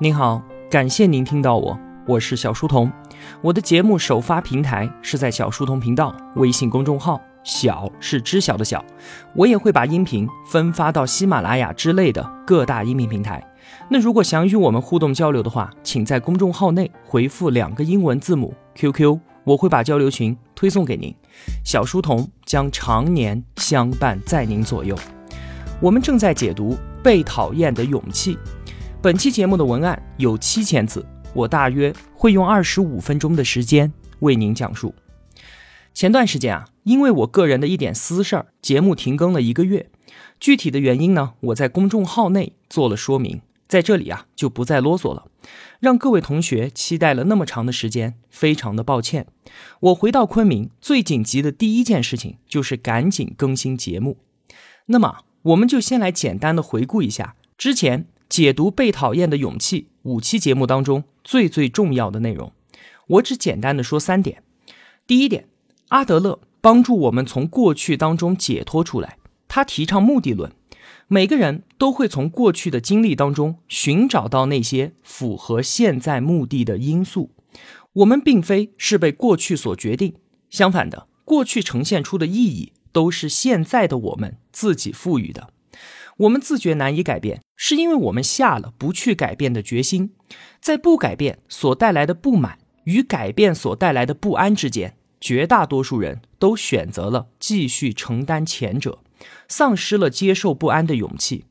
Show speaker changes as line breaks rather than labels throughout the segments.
您好，感谢您听到我，我是小书童。我的节目首发平台是在小书童频道微信公众号，小是知晓的小。我也会把音频分发到喜马拉雅之类的各大音频平台。那如果想与我们互动交流的话，请在公众号内回复两个英文字母 QQ，我会把交流群推送给您。小书童将常年相伴在您左右。我们正在解读《被讨厌的勇气》。本期节目的文案有七千字，我大约会用二十五分钟的时间为您讲述。前段时间啊，因为我个人的一点私事儿，节目停更了一个月。具体的原因呢，我在公众号内做了说明，在这里啊就不再啰嗦了。让各位同学期待了那么长的时间，非常的抱歉。我回到昆明最紧急的第一件事情就是赶紧更新节目。那么，我们就先来简单的回顾一下之前。解读被讨厌的勇气五期节目当中最最重要的内容，我只简单的说三点。第一点，阿德勒帮助我们从过去当中解脱出来。他提倡目的论，每个人都会从过去的经历当中寻找到那些符合现在目的的因素。我们并非是被过去所决定，相反的，过去呈现出的意义都是现在的我们自己赋予的。我们自觉难以改变，是因为我们下了不去改变的决心。在不改变所带来的不满与改变所带来的不安之间，绝大多数人都选择了继续承担前者，丧失了接受不安的勇气。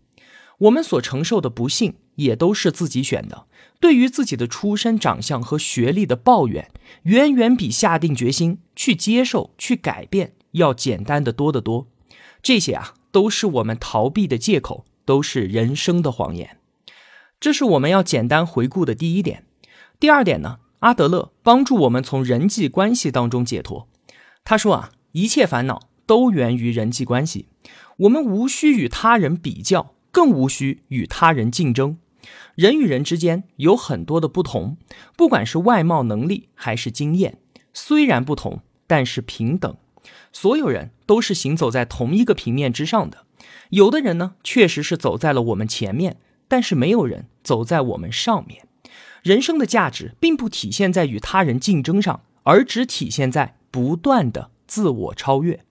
我们所承受的不幸也都是自己选的。对于自己的出身、长相和学历的抱怨，远远比下定决心去接受、去改变要简单的多得多。这些啊。都是我们逃避的借口，都是人生的谎言。这是我们要简单回顾的第一点。第二点呢，阿德勒帮助我们从人际关系当中解脱。他说啊，一切烦恼都源于人际关系。我们无需与他人比较，更无需与他人竞争。人与人之间有很多的不同，不管是外貌、能力还是经验，虽然不同，但是平等。所有人都是行走在同一个平面之上的，有的人呢确实是走在了我们前面，但是没有人走在我们上面。人生的价值并不体现在与他人竞争上，而只体现在不断的自我超越。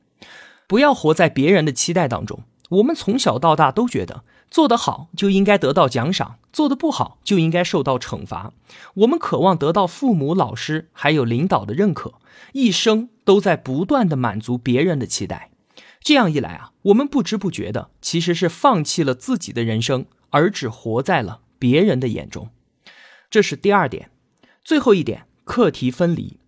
不要活在别人的期待当中。我们从小到大都觉得做得好就应该得到奖赏，做得不好就应该受到惩罚。我们渴望得到父母、老师还有领导的认可，一生。都在不断的满足别人的期待，这样一来啊，我们不知不觉的其实是放弃了自己的人生，而只活在了别人的眼中。这是第二点，最后一点，课题分离。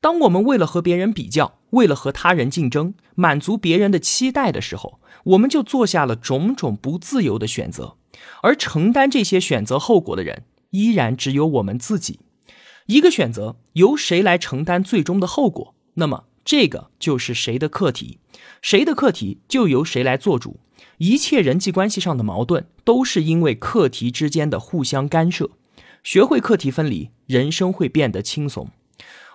当我们为了和别人比较，为了和他人竞争，满足别人的期待的时候，我们就做下了种种不自由的选择，而承担这些选择后果的人，依然只有我们自己。一个选择由谁来承担最终的后果？那么，这个就是谁的课题，谁的课题就由谁来做主。一切人际关系上的矛盾，都是因为课题之间的互相干涉。学会课题分离，人生会变得轻松。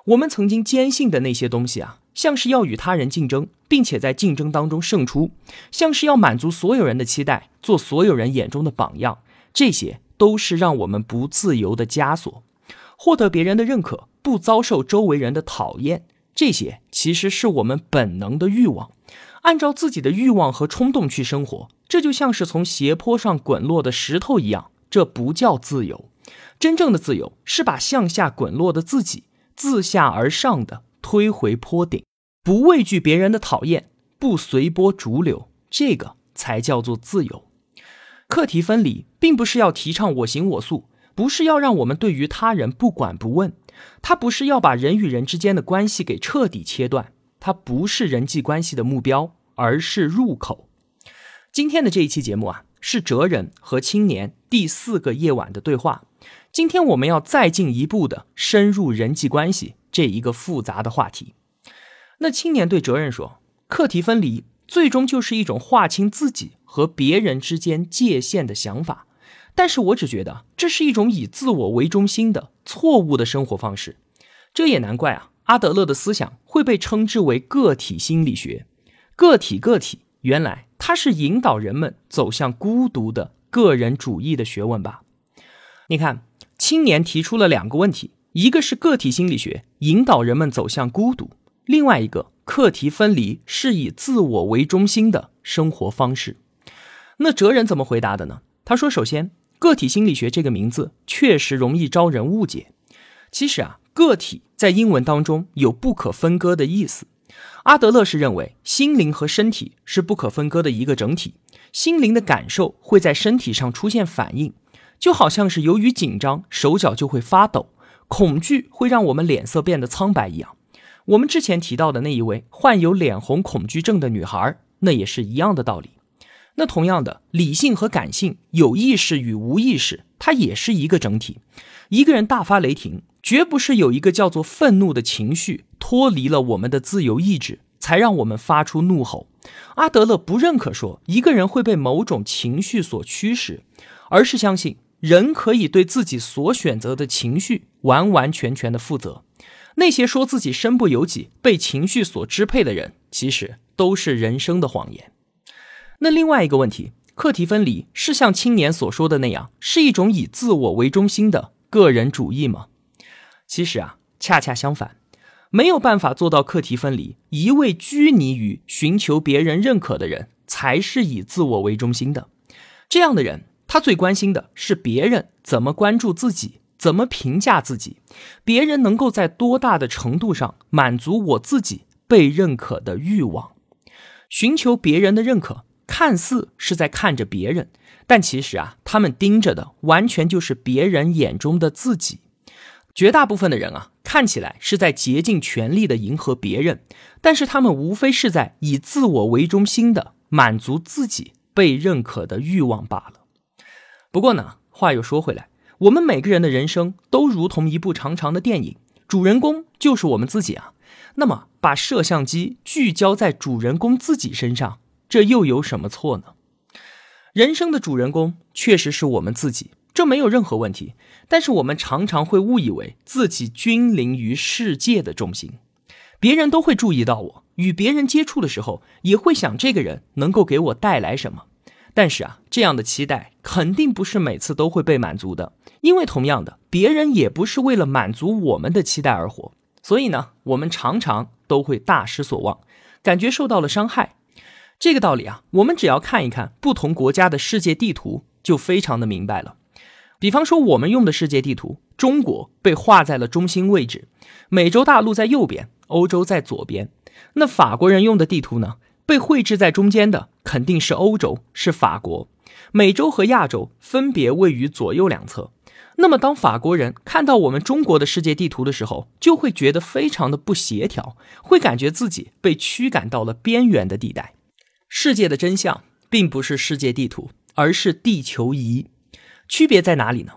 我们曾经坚信的那些东西啊，像是要与他人竞争，并且在竞争当中胜出，像是要满足所有人的期待，做所有人眼中的榜样，这些都是让我们不自由的枷锁。获得别人的认可，不遭受周围人的讨厌。这些其实是我们本能的欲望，按照自己的欲望和冲动去生活，这就像是从斜坡上滚落的石头一样，这不叫自由。真正的自由是把向下滚落的自己自下而上的推回坡顶，不畏惧别人的讨厌，不随波逐流，这个才叫做自由。课题分离并不是要提倡我行我素，不是要让我们对于他人不管不问。它不是要把人与人之间的关系给彻底切断，它不是人际关系的目标，而是入口。今天的这一期节目啊，是哲人和青年第四个夜晚的对话。今天我们要再进一步的深入人际关系这一个复杂的话题。那青年对哲人说：“课题分离最终就是一种划清自己和别人之间界限的想法。”但是我只觉得这是一种以自我为中心的错误的生活方式，这也难怪啊，阿德勒的思想会被称之为个体心理学。个体，个体，原来它是引导人们走向孤独的个人主义的学问吧？你看，青年提出了两个问题，一个是个体心理学引导人们走向孤独，另外一个课题分离是以自我为中心的生活方式。那哲人怎么回答的呢？他说：“首先，个体心理学这个名字确实容易招人误解。其实啊，个体在英文当中有不可分割的意思。阿德勒是认为心灵和身体是不可分割的一个整体，心灵的感受会在身体上出现反应。”就好像是由于紧张，手脚就会发抖；恐惧会让我们脸色变得苍白一样。我们之前提到的那一位患有脸红恐惧症的女孩，那也是一样的道理。那同样的，理性和感性，有意识与无意识，它也是一个整体。一个人大发雷霆，绝不是有一个叫做愤怒的情绪脱离了我们的自由意志，才让我们发出怒吼。阿德勒不认可说一个人会被某种情绪所驱使，而是相信。人可以对自己所选择的情绪完完全全的负责。那些说自己身不由己、被情绪所支配的人，其实都是人生的谎言。那另外一个问题，课题分离是像青年所说的那样，是一种以自我为中心的个人主义吗？其实啊，恰恰相反，没有办法做到课题分离，一味拘泥于寻求别人认可的人，才是以自我为中心的。这样的人。他最关心的是别人怎么关注自己，怎么评价自己，别人能够在多大的程度上满足我自己被认可的欲望。寻求别人的认可，看似是在看着别人，但其实啊，他们盯着的完全就是别人眼中的自己。绝大部分的人啊，看起来是在竭尽全力的迎合别人，但是他们无非是在以自我为中心的满足自己被认可的欲望罢了。不过呢，话又说回来，我们每个人的人生都如同一部长长的电影，主人公就是我们自己啊。那么，把摄像机聚焦在主人公自己身上，这又有什么错呢？人生的主人公确实是我们自己，这没有任何问题。但是，我们常常会误以为自己君临于世界的中心，别人都会注意到我，与别人接触的时候，也会想这个人能够给我带来什么。但是啊，这样的期待肯定不是每次都会被满足的，因为同样的，别人也不是为了满足我们的期待而活，所以呢，我们常常都会大失所望，感觉受到了伤害。这个道理啊，我们只要看一看不同国家的世界地图，就非常的明白了。比方说，我们用的世界地图，中国被画在了中心位置，美洲大陆在右边，欧洲在左边。那法国人用的地图呢？被绘制在中间的肯定是欧洲，是法国；美洲和亚洲分别位于左右两侧。那么，当法国人看到我们中国的世界地图的时候，就会觉得非常的不协调，会感觉自己被驱赶到了边缘的地带。世界的真相并不是世界地图，而是地球仪。区别在哪里呢？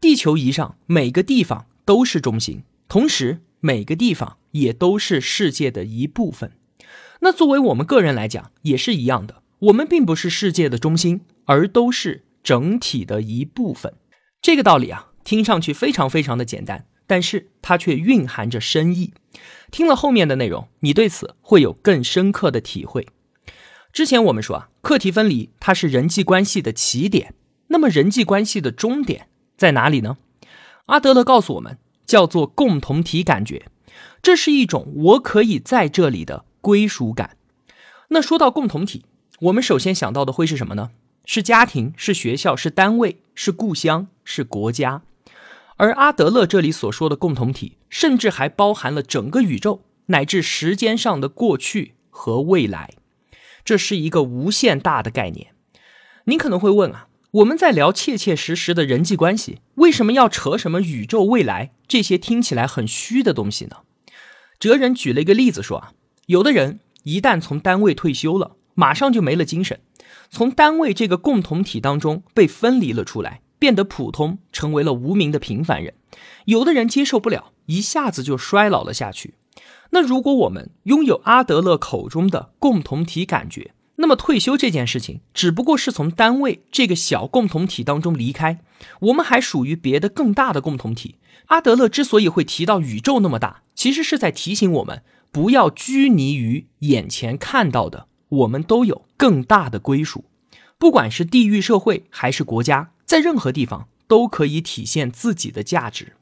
地球仪上每个地方都是中心，同时每个地方也都是世界的一部分。那作为我们个人来讲也是一样的，我们并不是世界的中心，而都是整体的一部分。这个道理啊，听上去非常非常的简单，但是它却蕴含着深意。听了后面的内容，你对此会有更深刻的体会。之前我们说啊，课题分离它是人际关系的起点，那么人际关系的终点在哪里呢？阿德勒告诉我们，叫做共同体感觉，这是一种我可以在这里的。归属感。那说到共同体，我们首先想到的会是什么呢？是家庭，是学校，是单位，是故乡，是国家。而阿德勒这里所说的共同体，甚至还包含了整个宇宙，乃至时间上的过去和未来。这是一个无限大的概念。您可能会问啊，我们在聊切切实实的人际关系，为什么要扯什么宇宙、未来这些听起来很虚的东西呢？哲人举了一个例子说啊。有的人一旦从单位退休了，马上就没了精神，从单位这个共同体当中被分离了出来，变得普通，成为了无名的平凡人。有的人接受不了，一下子就衰老了下去。那如果我们拥有阿德勒口中的共同体感觉，那么退休这件事情只不过是从单位这个小共同体当中离开，我们还属于别的更大的共同体。阿德勒之所以会提到宇宙那么大，其实是在提醒我们。不要拘泥于眼前看到的，我们都有更大的归属。不管是地域社会还是国家，在任何地方都可以体现自己的价值。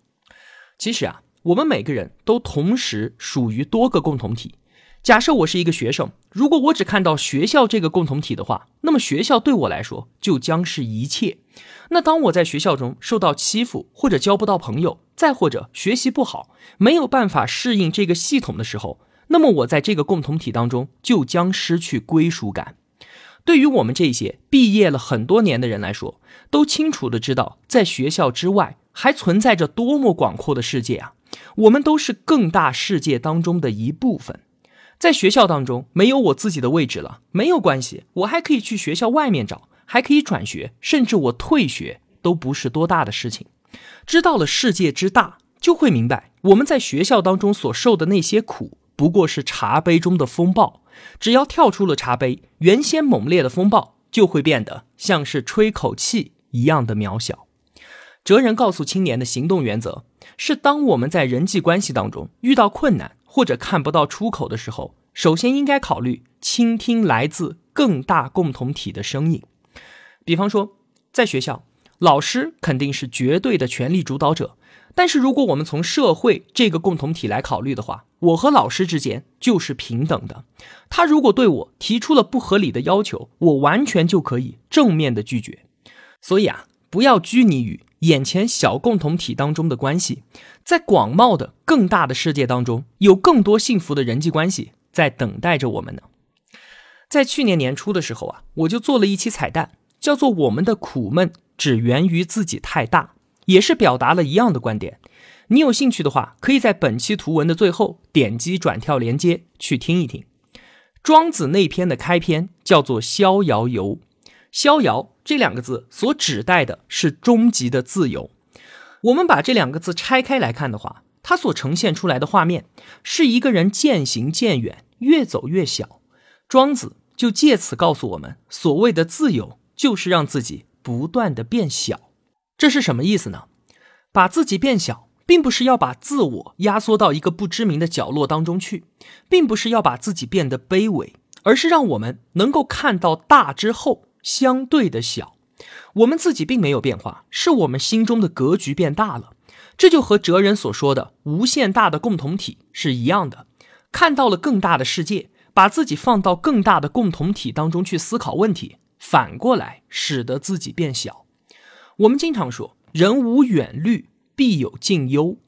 其实啊，我们每个人都同时属于多个共同体。假设我是一个学生，如果我只看到学校这个共同体的话，那么学校对我来说就将是一切。那当我在学校中受到欺负，或者交不到朋友，再或者学习不好，没有办法适应这个系统的时候，那么我在这个共同体当中就将失去归属感。对于我们这些毕业了很多年的人来说，都清楚的知道，在学校之外还存在着多么广阔的世界啊！我们都是更大世界当中的一部分。在学校当中没有我自己的位置了，没有关系，我还可以去学校外面找，还可以转学，甚至我退学都不是多大的事情。知道了世界之大，就会明白我们在学校当中所受的那些苦，不过是茶杯中的风暴。只要跳出了茶杯，原先猛烈的风暴就会变得像是吹口气一样的渺小。哲人告诉青年的行动原则是：当我们在人际关系当中遇到困难。或者看不到出口的时候，首先应该考虑倾听来自更大共同体的声音。比方说，在学校，老师肯定是绝对的权力主导者。但是，如果我们从社会这个共同体来考虑的话，我和老师之间就是平等的。他如果对我提出了不合理的要求，我完全就可以正面的拒绝。所以啊，不要拘泥于。眼前小共同体当中的关系，在广袤的更大的世界当中，有更多幸福的人际关系在等待着我们呢。在去年年初的时候啊，我就做了一期彩蛋，叫做“我们的苦闷只源于自己太大”，也是表达了一样的观点。你有兴趣的话，可以在本期图文的最后点击转跳连接去听一听。庄子那篇的开篇叫做《逍遥游》。逍遥这两个字所指代的是终极的自由。我们把这两个字拆开来看的话，它所呈现出来的画面是一个人渐行渐远，越走越小。庄子就借此告诉我们，所谓的自由就是让自己不断的变小。这是什么意思呢？把自己变小，并不是要把自我压缩到一个不知名的角落当中去，并不是要把自己变得卑微，而是让我们能够看到大之后。相对的小，我们自己并没有变化，是我们心中的格局变大了。这就和哲人所说的无限大的共同体是一样的，看到了更大的世界，把自己放到更大的共同体当中去思考问题，反过来使得自己变小。我们经常说，人无远虑，必有近忧。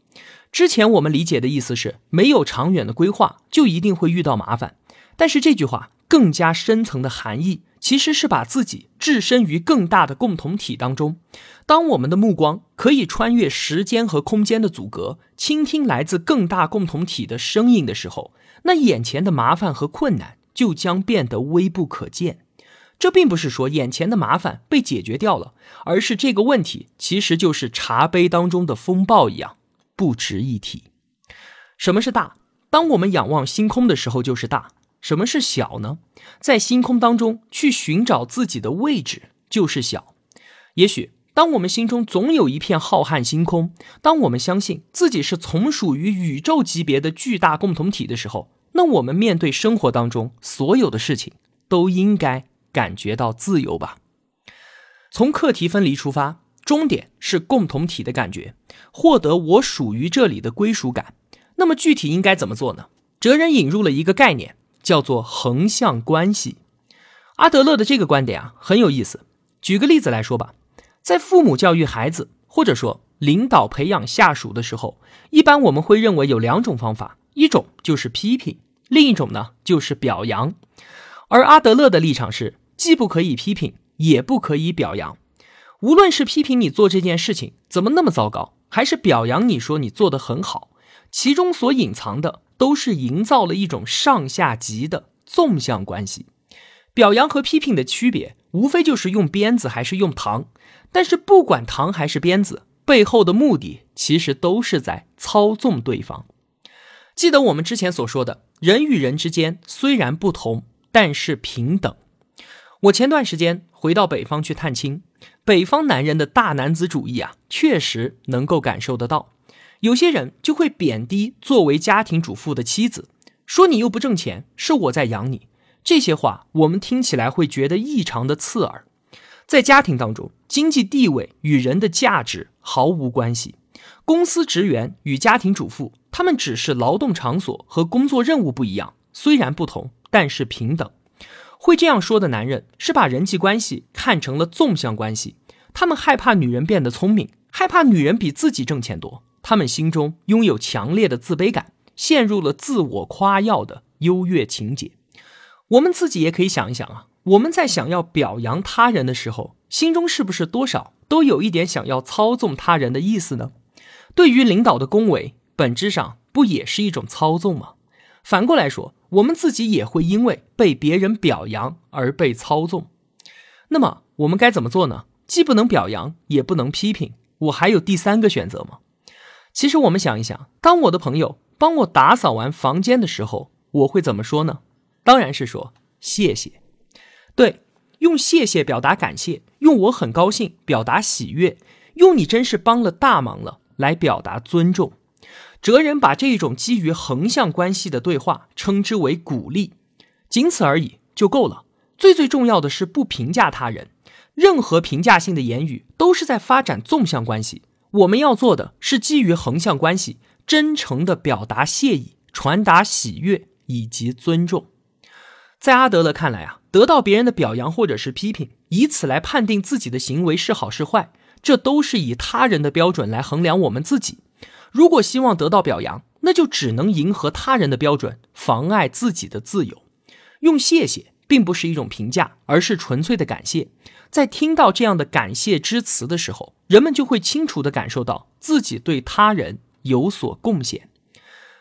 之前我们理解的意思是，没有长远的规划，就一定会遇到麻烦。但是这句话更加深层的含义。其实是把自己置身于更大的共同体当中。当我们的目光可以穿越时间和空间的阻隔，倾听来自更大共同体的声音的时候，那眼前的麻烦和困难就将变得微不可见。这并不是说眼前的麻烦被解决掉了，而是这个问题其实就是茶杯当中的风暴一样，不值一提。什么是大？当我们仰望星空的时候，就是大。什么是小呢？在星空当中去寻找自己的位置就是小。也许当我们心中总有一片浩瀚星空，当我们相信自己是从属于宇宙级别的巨大共同体的时候，那我们面对生活当中所有的事情都应该感觉到自由吧。从课题分离出发，终点是共同体的感觉，获得我属于这里的归属感。那么具体应该怎么做呢？哲人引入了一个概念。叫做横向关系。阿德勒的这个观点啊很有意思。举个例子来说吧，在父母教育孩子，或者说领导培养下属的时候，一般我们会认为有两种方法，一种就是批评，另一种呢就是表扬。而阿德勒的立场是，既不可以批评，也不可以表扬。无论是批评你做这件事情怎么那么糟糕，还是表扬你说你做得很好，其中所隐藏的。都是营造了一种上下级的纵向关系。表扬和批评的区别，无非就是用鞭子还是用糖。但是不管糖还是鞭子，背后的目的其实都是在操纵对方。记得我们之前所说的，人与人之间虽然不同，但是平等。我前段时间回到北方去探亲，北方男人的大男子主义啊，确实能够感受得到。有些人就会贬低作为家庭主妇的妻子，说你又不挣钱，是我在养你。这些话我们听起来会觉得异常的刺耳。在家庭当中，经济地位与人的价值毫无关系。公司职员与家庭主妇，他们只是劳动场所和工作任务不一样，虽然不同，但是平等。会这样说的男人，是把人际关系看成了纵向关系。他们害怕女人变得聪明，害怕女人比自己挣钱多。他们心中拥有强烈的自卑感，陷入了自我夸耀的优越情节。我们自己也可以想一想啊。我们在想要表扬他人的时候，心中是不是多少都有一点想要操纵他人的意思呢？对于领导的恭维，本质上不也是一种操纵吗？反过来说，我们自己也会因为被别人表扬而被操纵。那么我们该怎么做呢？既不能表扬，也不能批评，我还有第三个选择吗？其实我们想一想，当我的朋友帮我打扫完房间的时候，我会怎么说呢？当然是说谢谢。对，用谢谢表达感谢，用我很高兴表达喜悦，用你真是帮了大忙了来表达尊重。哲人把这一种基于横向关系的对话称之为鼓励，仅此而已就够了。最最重要的是不评价他人，任何评价性的言语都是在发展纵向关系。我们要做的是基于横向关系，真诚的表达谢意，传达喜悦以及尊重。在阿德勒看来啊。得到别人的表扬或者是批评，以此来判定自己的行为是好是坏，这都是以他人的标准来衡量我们自己。如果希望得到表扬，那就只能迎合他人的标准，妨碍自己的自由。用谢谢并不是一种评价，而是纯粹的感谢。在听到这样的感谢之词的时候，人们就会清楚地感受到自己对他人有所贡献。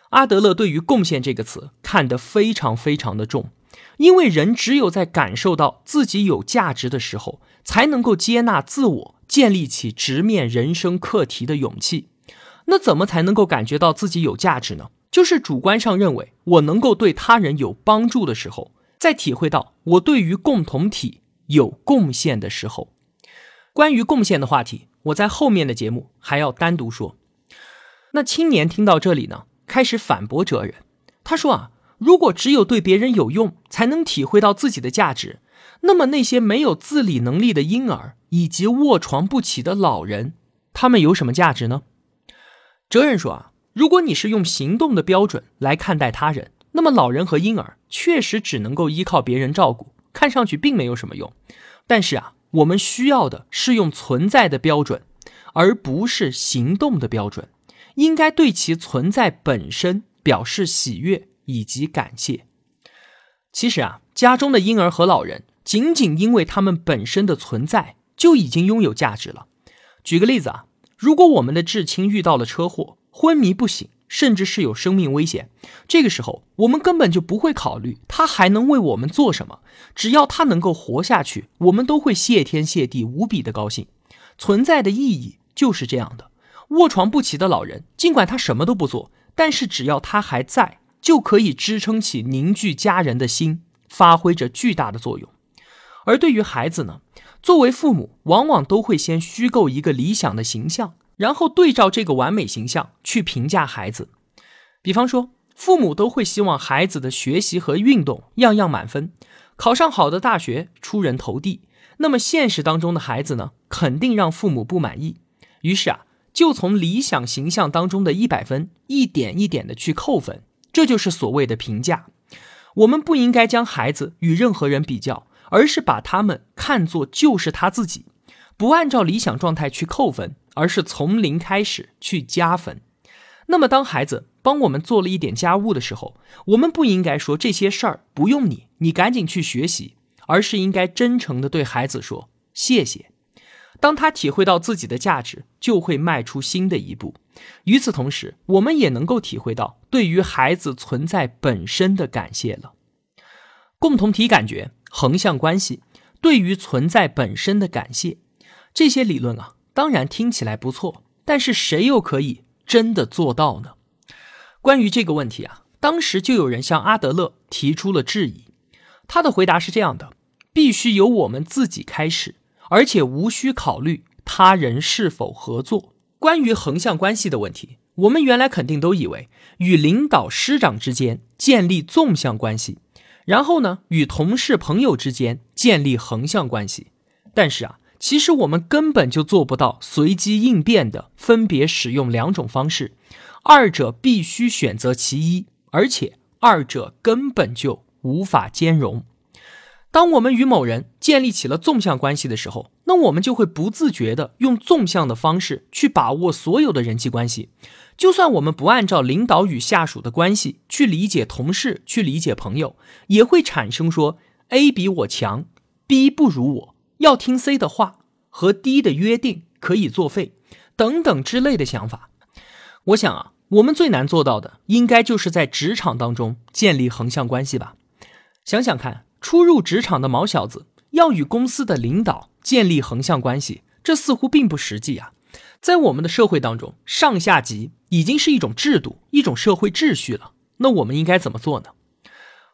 阿德勒对于“贡献”这个词看得非常非常的重。因为人只有在感受到自己有价值的时候，才能够接纳自我，建立起直面人生课题的勇气。那怎么才能够感觉到自己有价值呢？就是主观上认为我能够对他人有帮助的时候，在体会到我对于共同体有贡献的时候。关于贡献的话题，我在后面的节目还要单独说。那青年听到这里呢，开始反驳哲人，他说啊。如果只有对别人有用才能体会到自己的价值，那么那些没有自理能力的婴儿以及卧床不起的老人，他们有什么价值呢？哲人说啊，如果你是用行动的标准来看待他人，那么老人和婴儿确实只能够依靠别人照顾，看上去并没有什么用。但是啊，我们需要的是用存在的标准，而不是行动的标准，应该对其存在本身表示喜悦。以及感谢。其实啊，家中的婴儿和老人，仅仅因为他们本身的存在，就已经拥有价值了。举个例子啊，如果我们的至亲遇到了车祸，昏迷不醒，甚至是有生命危险，这个时候我们根本就不会考虑他还能为我们做什么，只要他能够活下去，我们都会谢天谢地，无比的高兴。存在的意义就是这样的。卧床不起的老人，尽管他什么都不做，但是只要他还在。就可以支撑起凝聚家人的心，发挥着巨大的作用。而对于孩子呢，作为父母，往往都会先虚构一个理想的形象，然后对照这个完美形象去评价孩子。比方说，父母都会希望孩子的学习和运动样样满分，考上好的大学，出人头地。那么现实当中的孩子呢，肯定让父母不满意。于是啊，就从理想形象当中的一百分，一点一点的去扣分。这就是所谓的评价。我们不应该将孩子与任何人比较，而是把他们看作就是他自己，不按照理想状态去扣分，而是从零开始去加分。那么，当孩子帮我们做了一点家务的时候，我们不应该说这些事儿不用你，你赶紧去学习，而是应该真诚的对孩子说谢谢。当他体会到自己的价值，就会迈出新的一步。与此同时，我们也能够体会到对于孩子存在本身的感谢了。共同体感觉、横向关系、对于存在本身的感谢，这些理论啊，当然听起来不错，但是谁又可以真的做到呢？关于这个问题啊，当时就有人向阿德勒提出了质疑。他的回答是这样的：必须由我们自己开始。而且无需考虑他人是否合作。关于横向关系的问题，我们原来肯定都以为与领导师长之间建立纵向关系，然后呢，与同事朋友之间建立横向关系。但是啊，其实我们根本就做不到随机应变的分别使用两种方式，二者必须选择其一，而且二者根本就无法兼容。当我们与某人建立起了纵向关系的时候，那我们就会不自觉地用纵向的方式去把握所有的人际关系。就算我们不按照领导与下属的关系去理解同事、去理解朋友，也会产生说 A 比我强，B 不如我，要听 C 的话，和 D 的约定可以作废等等之类的想法。我想啊，我们最难做到的，应该就是在职场当中建立横向关系吧。想想看。初入职场的毛小子要与公司的领导建立横向关系，这似乎并不实际啊！在我们的社会当中，上下级已经是一种制度、一种社会秩序了。那我们应该怎么做呢？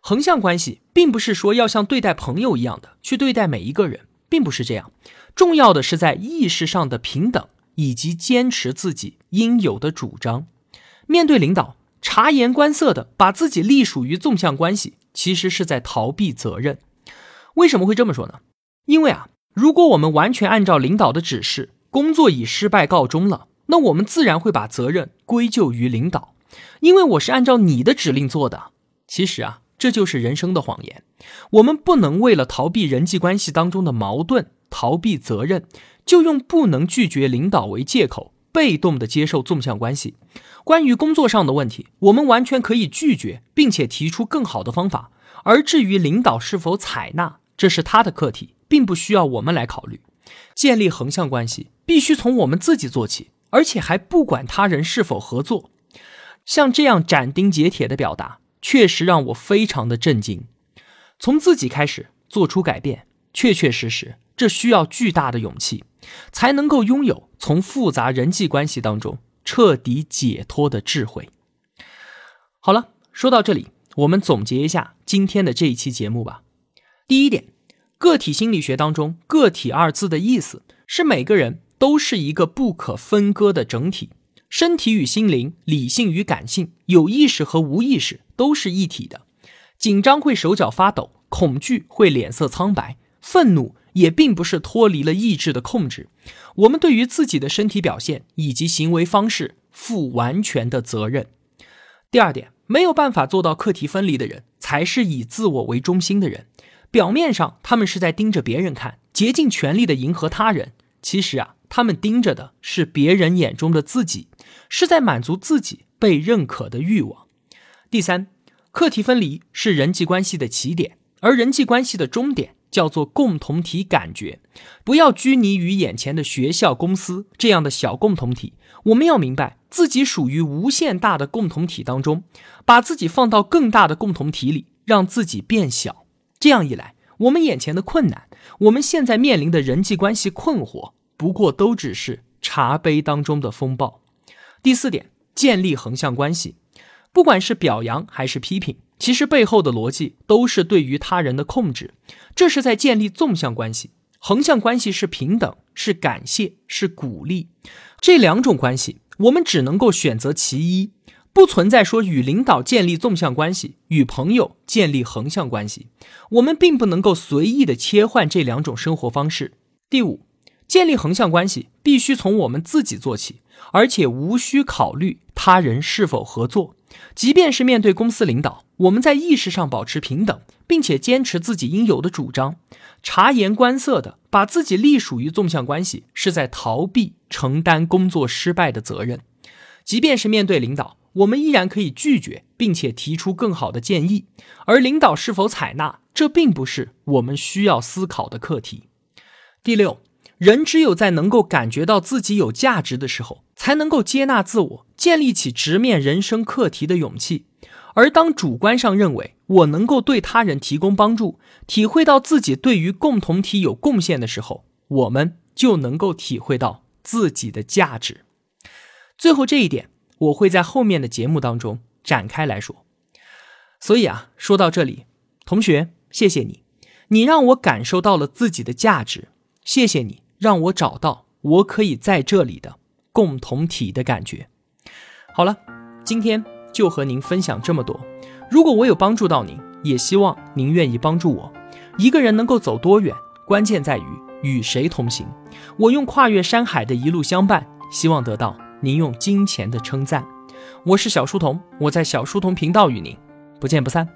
横向关系并不是说要像对待朋友一样的去对待每一个人，并不是这样。重要的是在意识上的平等，以及坚持自己应有的主张。面对领导，察言观色的把自己隶属于纵向关系。其实是在逃避责任。为什么会这么说呢？因为啊，如果我们完全按照领导的指示，工作以失败告终了，那我们自然会把责任归咎于领导，因为我是按照你的指令做的。其实啊，这就是人生的谎言。我们不能为了逃避人际关系当中的矛盾、逃避责任，就用不能拒绝领导为借口，被动的接受纵向关系。关于工作上的问题，我们完全可以拒绝，并且提出更好的方法。而至于领导是否采纳，这是他的课题，并不需要我们来考虑。建立横向关系必须从我们自己做起，而且还不管他人是否合作。像这样斩钉截铁的表达，确实让我非常的震惊。从自己开始做出改变，确确实实，这需要巨大的勇气，才能够拥有从复杂人际关系当中。彻底解脱的智慧。好了，说到这里，我们总结一下今天的这一期节目吧。第一点，个体心理学当中“个体”二字的意思是每个人都是一个不可分割的整体，身体与心灵、理性与感性、有意识和无意识都是一体的。紧张会手脚发抖，恐惧会脸色苍白，愤怒。也并不是脱离了意志的控制，我们对于自己的身体表现以及行为方式负完全的责任。第二点，没有办法做到课题分离的人，才是以自我为中心的人。表面上他们是在盯着别人看，竭尽全力的迎合他人，其实啊，他们盯着的是别人眼中的自己，是在满足自己被认可的欲望。第三，课题分离是人际关系的起点，而人际关系的终点。叫做共同体感觉，不要拘泥于眼前的学校、公司这样的小共同体。我们要明白自己属于无限大的共同体当中，把自己放到更大的共同体里，让自己变小。这样一来，我们眼前的困难，我们现在面临的人际关系困惑，不过都只是茶杯当中的风暴。第四点，建立横向关系，不管是表扬还是批评。其实背后的逻辑都是对于他人的控制，这是在建立纵向关系。横向关系是平等，是感谢，是鼓励。这两种关系，我们只能够选择其一，不存在说与领导建立纵向关系，与朋友建立横向关系。我们并不能够随意的切换这两种生活方式。第五，建立横向关系必须从我们自己做起，而且无需考虑他人是否合作。即便是面对公司领导，我们在意识上保持平等，并且坚持自己应有的主张，察言观色的把自己隶属于纵向关系，是在逃避承担工作失败的责任。即便是面对领导，我们依然可以拒绝，并且提出更好的建议，而领导是否采纳，这并不是我们需要思考的课题。第六。人只有在能够感觉到自己有价值的时候，才能够接纳自我，建立起直面人生课题的勇气。而当主观上认为我能够对他人提供帮助，体会到自己对于共同体有贡献的时候，我们就能够体会到自己的价值。最后这一点，我会在后面的节目当中展开来说。所以啊，说到这里，同学，谢谢你，你让我感受到了自己的价值，谢谢你。让我找到我可以在这里的共同体的感觉。好了，今天就和您分享这么多。如果我有帮助到您，也希望您愿意帮助我。一个人能够走多远，关键在于与谁同行？我用跨越山海的一路相伴，希望得到您用金钱的称赞。我是小书童，我在小书童频道与您不见不散。